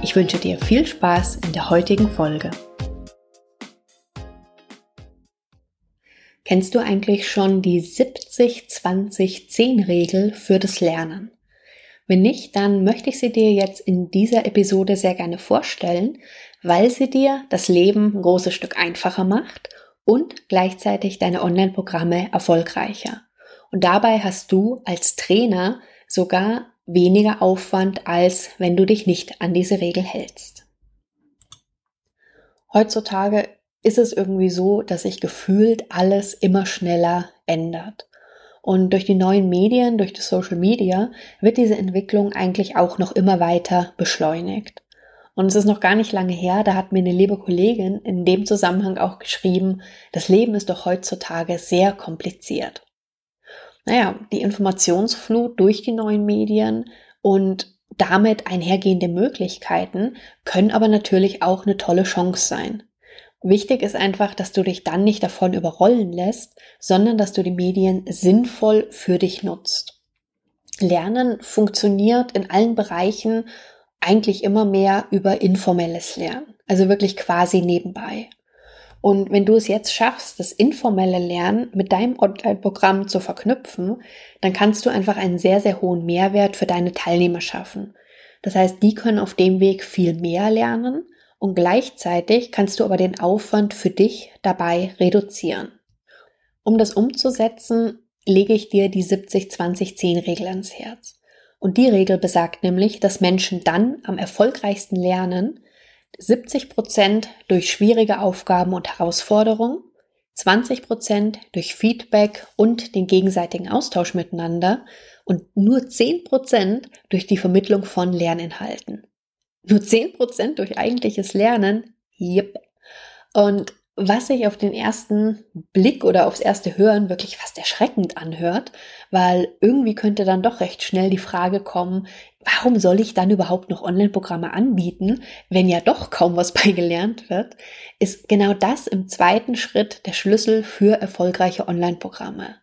Ich wünsche dir viel Spaß in der heutigen Folge. Kennst du eigentlich schon die 70-20-10-Regel für das Lernen? Wenn nicht, dann möchte ich sie dir jetzt in dieser Episode sehr gerne vorstellen, weil sie dir das Leben ein großes Stück einfacher macht und gleichzeitig deine Online-Programme erfolgreicher. Und dabei hast du als Trainer sogar weniger Aufwand, als wenn du dich nicht an diese Regel hältst. Heutzutage ist es irgendwie so, dass sich gefühlt alles immer schneller ändert. Und durch die neuen Medien, durch das Social Media, wird diese Entwicklung eigentlich auch noch immer weiter beschleunigt. Und es ist noch gar nicht lange her, da hat mir eine liebe Kollegin in dem Zusammenhang auch geschrieben, das Leben ist doch heutzutage sehr kompliziert naja, die Informationsflut durch die neuen Medien und damit einhergehende Möglichkeiten können aber natürlich auch eine tolle Chance sein. Wichtig ist einfach, dass du dich dann nicht davon überrollen lässt, sondern dass du die Medien sinnvoll für dich nutzt. Lernen funktioniert in allen Bereichen eigentlich immer mehr über informelles Lernen, also wirklich quasi nebenbei. Und wenn du es jetzt schaffst, das informelle Lernen mit deinem Online-Programm zu verknüpfen, dann kannst du einfach einen sehr, sehr hohen Mehrwert für deine Teilnehmer schaffen. Das heißt, die können auf dem Weg viel mehr lernen und gleichzeitig kannst du aber den Aufwand für dich dabei reduzieren. Um das umzusetzen, lege ich dir die 70-20-10-Regel ans Herz. Und die Regel besagt nämlich, dass Menschen dann am erfolgreichsten lernen, 70 Prozent durch schwierige Aufgaben und Herausforderungen, 20 Prozent durch Feedback und den gegenseitigen Austausch miteinander und nur 10 Prozent durch die Vermittlung von Lerninhalten. Nur 10 Prozent durch eigentliches Lernen? Yep. Und was sich auf den ersten Blick oder aufs erste Hören wirklich fast erschreckend anhört, weil irgendwie könnte dann doch recht schnell die Frage kommen, warum soll ich dann überhaupt noch Online-Programme anbieten, wenn ja doch kaum was bei gelernt wird, ist genau das im zweiten Schritt der Schlüssel für erfolgreiche Online-Programme.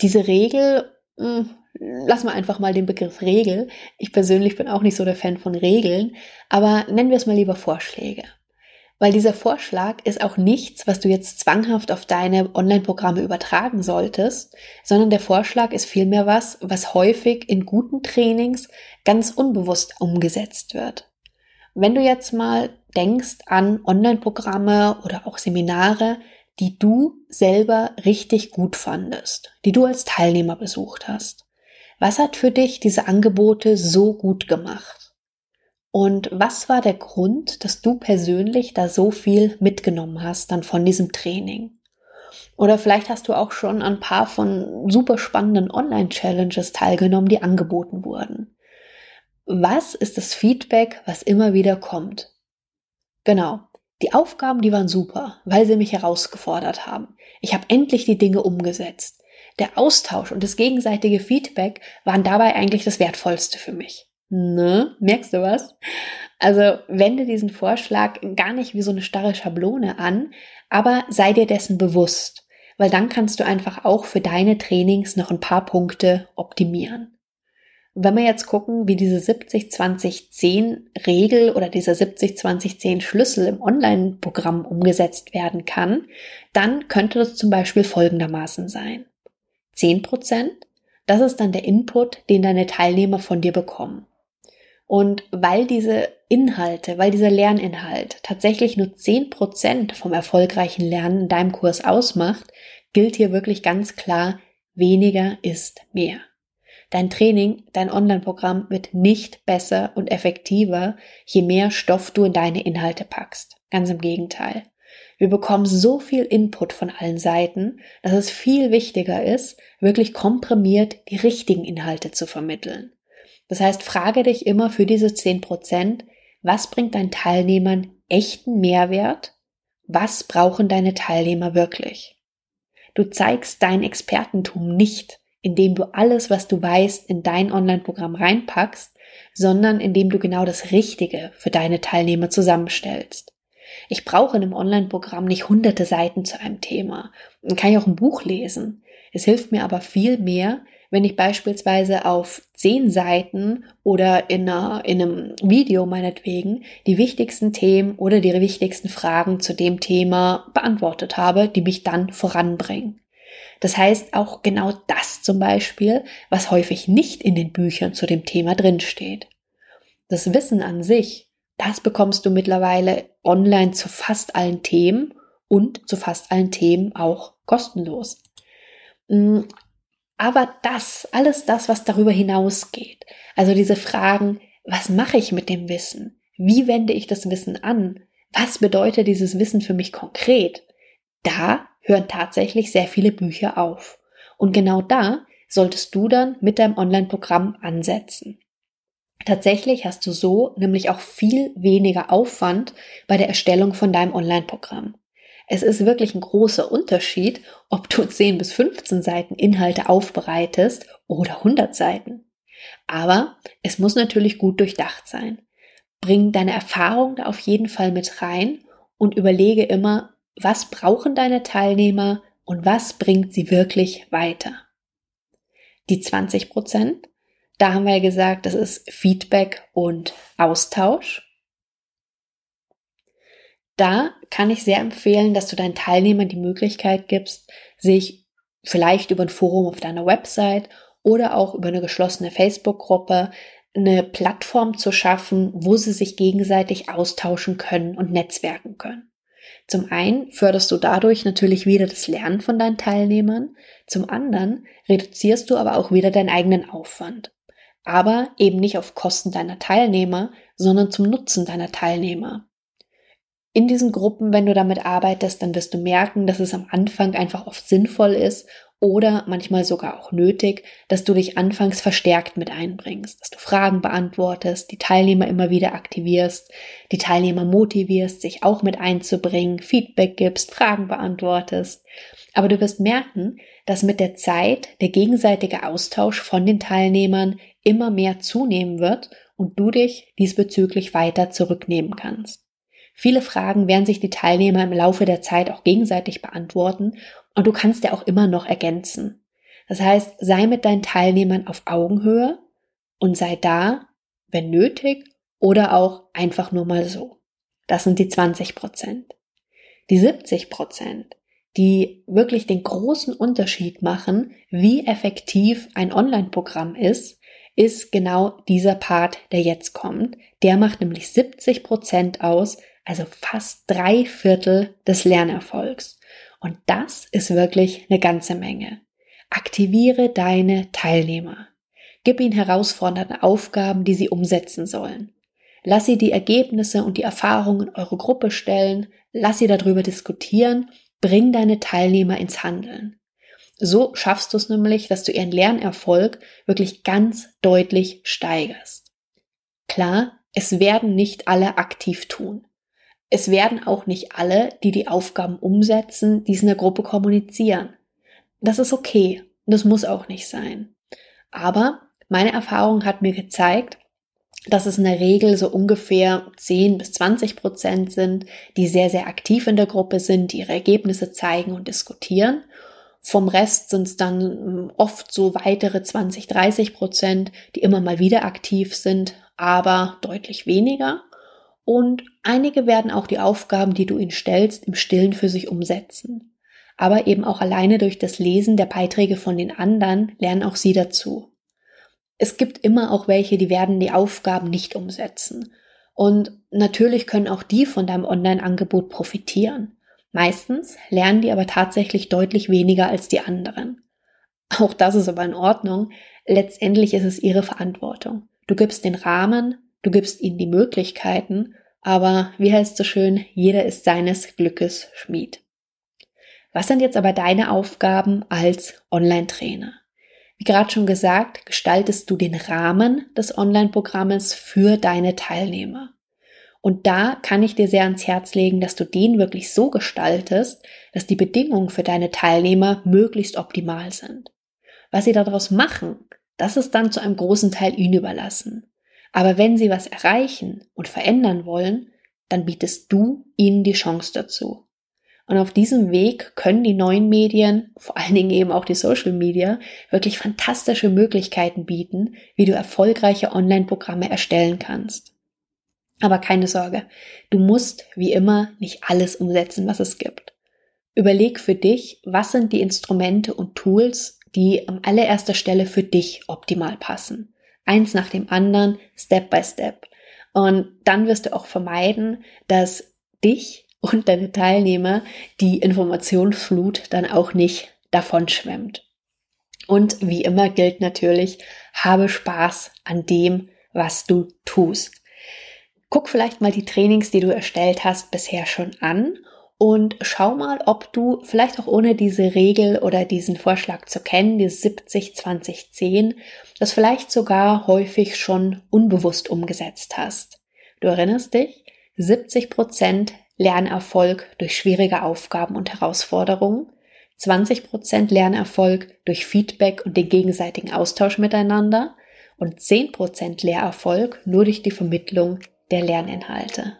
Diese Regel, hm, lassen wir einfach mal den Begriff Regel. Ich persönlich bin auch nicht so der Fan von Regeln, aber nennen wir es mal lieber Vorschläge weil dieser Vorschlag ist auch nichts, was du jetzt zwanghaft auf deine Online-Programme übertragen solltest, sondern der Vorschlag ist vielmehr was, was häufig in guten Trainings ganz unbewusst umgesetzt wird. Wenn du jetzt mal denkst an Online-Programme oder auch Seminare, die du selber richtig gut fandest, die du als Teilnehmer besucht hast. Was hat für dich diese Angebote so gut gemacht? Und was war der Grund, dass du persönlich da so viel mitgenommen hast dann von diesem Training? Oder vielleicht hast du auch schon ein paar von super spannenden Online-Challenges teilgenommen, die angeboten wurden. Was ist das Feedback, was immer wieder kommt? Genau. Die Aufgaben, die waren super, weil sie mich herausgefordert haben. Ich habe endlich die Dinge umgesetzt. Der Austausch und das gegenseitige Feedback waren dabei eigentlich das Wertvollste für mich. Ne? Merkst du was? Also wende diesen Vorschlag gar nicht wie so eine starre Schablone an, aber sei dir dessen bewusst, weil dann kannst du einfach auch für deine Trainings noch ein paar Punkte optimieren. wenn wir jetzt gucken, wie diese 70-20-10 Regel oder dieser 70-20-10 Schlüssel im Online-Programm umgesetzt werden kann, dann könnte das zum Beispiel folgendermaßen sein. 10 Prozent, das ist dann der Input, den deine Teilnehmer von dir bekommen. Und weil diese Inhalte, weil dieser Lerninhalt tatsächlich nur zehn Prozent vom erfolgreichen Lernen in deinem Kurs ausmacht, gilt hier wirklich ganz klar, weniger ist mehr. Dein Training, dein Online-Programm wird nicht besser und effektiver, je mehr Stoff du in deine Inhalte packst. Ganz im Gegenteil. Wir bekommen so viel Input von allen Seiten, dass es viel wichtiger ist, wirklich komprimiert die richtigen Inhalte zu vermitteln. Das heißt, frage dich immer für diese 10 Prozent, was bringt deinen Teilnehmern echten Mehrwert? Was brauchen deine Teilnehmer wirklich? Du zeigst dein Expertentum nicht, indem du alles, was du weißt, in dein Online-Programm reinpackst, sondern indem du genau das Richtige für deine Teilnehmer zusammenstellst. Ich brauche in einem Online-Programm nicht hunderte Seiten zu einem Thema. Dann kann ich auch ein Buch lesen. Es hilft mir aber viel mehr, wenn ich beispielsweise auf zehn Seiten oder in, einer, in einem Video meinetwegen die wichtigsten Themen oder die wichtigsten Fragen zu dem Thema beantwortet habe, die mich dann voranbringen. Das heißt auch genau das zum Beispiel, was häufig nicht in den Büchern zu dem Thema drinsteht. Das Wissen an sich, das bekommst du mittlerweile online zu fast allen Themen und zu fast allen Themen auch kostenlos. Mm, aber das, alles das, was darüber hinausgeht, also diese Fragen, was mache ich mit dem Wissen? Wie wende ich das Wissen an? Was bedeutet dieses Wissen für mich konkret? Da hören tatsächlich sehr viele Bücher auf. Und genau da solltest du dann mit deinem Online-Programm ansetzen. Tatsächlich hast du so nämlich auch viel weniger Aufwand bei der Erstellung von deinem Online-Programm. Es ist wirklich ein großer Unterschied, ob du 10 bis 15 Seiten Inhalte aufbereitest oder 100 Seiten. Aber es muss natürlich gut durchdacht sein. Bring deine Erfahrung da auf jeden Fall mit rein und überlege immer, was brauchen deine Teilnehmer und was bringt sie wirklich weiter. Die 20 Prozent, da haben wir ja gesagt, das ist Feedback und Austausch. Da kann ich sehr empfehlen, dass du deinen Teilnehmern die Möglichkeit gibst, sich vielleicht über ein Forum auf deiner Website oder auch über eine geschlossene Facebook-Gruppe eine Plattform zu schaffen, wo sie sich gegenseitig austauschen können und netzwerken können. Zum einen förderst du dadurch natürlich wieder das Lernen von deinen Teilnehmern, zum anderen reduzierst du aber auch wieder deinen eigenen Aufwand. Aber eben nicht auf Kosten deiner Teilnehmer, sondern zum Nutzen deiner Teilnehmer in diesen Gruppen, wenn du damit arbeitest, dann wirst du merken, dass es am Anfang einfach oft sinnvoll ist oder manchmal sogar auch nötig, dass du dich anfangs verstärkt mit einbringst, dass du Fragen beantwortest, die Teilnehmer immer wieder aktivierst, die Teilnehmer motivierst, sich auch mit einzubringen, Feedback gibst, Fragen beantwortest. Aber du wirst merken, dass mit der Zeit der gegenseitige Austausch von den Teilnehmern immer mehr zunehmen wird und du dich diesbezüglich weiter zurücknehmen kannst. Viele Fragen werden sich die Teilnehmer im Laufe der Zeit auch gegenseitig beantworten und du kannst ja auch immer noch ergänzen. Das heißt, sei mit deinen Teilnehmern auf Augenhöhe und sei da, wenn nötig oder auch einfach nur mal so. Das sind die 20 Prozent. Die 70 Prozent, die wirklich den großen Unterschied machen, wie effektiv ein Online-Programm ist, ist genau dieser Part, der jetzt kommt. Der macht nämlich 70 Prozent aus, also fast drei Viertel des Lernerfolgs. Und das ist wirklich eine ganze Menge. Aktiviere deine Teilnehmer. Gib ihnen herausfordernde Aufgaben, die sie umsetzen sollen. Lass sie die Ergebnisse und die Erfahrungen in eure Gruppe stellen, lass sie darüber diskutieren, bring deine Teilnehmer ins Handeln. So schaffst du es nämlich, dass du ihren Lernerfolg wirklich ganz deutlich steigerst. Klar, es werden nicht alle aktiv tun. Es werden auch nicht alle, die die Aufgaben umsetzen, dies in der Gruppe kommunizieren. Das ist okay. Das muss auch nicht sein. Aber meine Erfahrung hat mir gezeigt, dass es in der Regel so ungefähr 10 bis 20 Prozent sind, die sehr, sehr aktiv in der Gruppe sind, die ihre Ergebnisse zeigen und diskutieren. Vom Rest sind es dann hm, oft so weitere 20, 30 Prozent, die immer mal wieder aktiv sind, aber deutlich weniger. Und einige werden auch die Aufgaben, die du ihnen stellst, im Stillen für sich umsetzen. Aber eben auch alleine durch das Lesen der Beiträge von den anderen lernen auch sie dazu. Es gibt immer auch welche, die werden die Aufgaben nicht umsetzen. Und natürlich können auch die von deinem Online-Angebot profitieren. Meistens lernen die aber tatsächlich deutlich weniger als die anderen. Auch das ist aber in Ordnung. Letztendlich ist es ihre Verantwortung. Du gibst den Rahmen, Du gibst ihnen die Möglichkeiten, aber wie heißt so schön, jeder ist seines Glückes Schmied. Was sind jetzt aber deine Aufgaben als Online-Trainer? Wie gerade schon gesagt, gestaltest du den Rahmen des Online-Programmes für deine Teilnehmer. Und da kann ich dir sehr ans Herz legen, dass du den wirklich so gestaltest, dass die Bedingungen für deine Teilnehmer möglichst optimal sind. Was sie daraus machen, das ist dann zu einem großen Teil ihnen überlassen. Aber wenn sie was erreichen und verändern wollen, dann bietest du ihnen die Chance dazu. Und auf diesem Weg können die neuen Medien, vor allen Dingen eben auch die Social Media, wirklich fantastische Möglichkeiten bieten, wie du erfolgreiche Online-Programme erstellen kannst. Aber keine Sorge, du musst wie immer nicht alles umsetzen, was es gibt. Überleg für dich, was sind die Instrumente und Tools, die an allererster Stelle für dich optimal passen. Eins nach dem anderen, Step by Step. Und dann wirst du auch vermeiden, dass dich und deine Teilnehmer die Informationsflut dann auch nicht davon schwemmt. Und wie immer gilt natürlich, habe Spaß an dem, was du tust. Guck vielleicht mal die Trainings, die du erstellt hast, bisher schon an und schau mal, ob du vielleicht auch ohne diese Regel oder diesen Vorschlag zu kennen, die 70, 20, 10, das vielleicht sogar häufig schon unbewusst umgesetzt hast. Du erinnerst dich? 70 Prozent Lernerfolg durch schwierige Aufgaben und Herausforderungen, 20 Prozent Lernerfolg durch Feedback und den gegenseitigen Austausch miteinander und 10 Prozent Lehrerfolg nur durch die Vermittlung der Lerninhalte.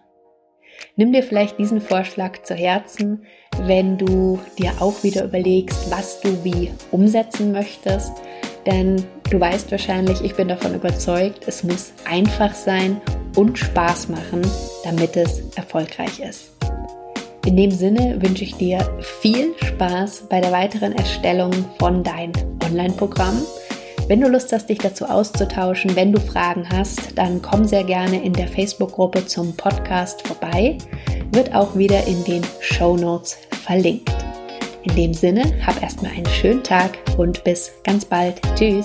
Nimm dir vielleicht diesen Vorschlag zu Herzen, wenn du dir auch wieder überlegst, was du wie umsetzen möchtest. Denn du weißt wahrscheinlich, ich bin davon überzeugt, es muss einfach sein und Spaß machen, damit es erfolgreich ist. In dem Sinne wünsche ich dir viel Spaß bei der weiteren Erstellung von deinem Online-Programm wenn du Lust hast, dich dazu auszutauschen, wenn du Fragen hast, dann komm sehr gerne in der Facebook-Gruppe zum Podcast vorbei. Wird auch wieder in den Show Notes verlinkt. In dem Sinne, hab erstmal einen schönen Tag und bis ganz bald. Tschüss.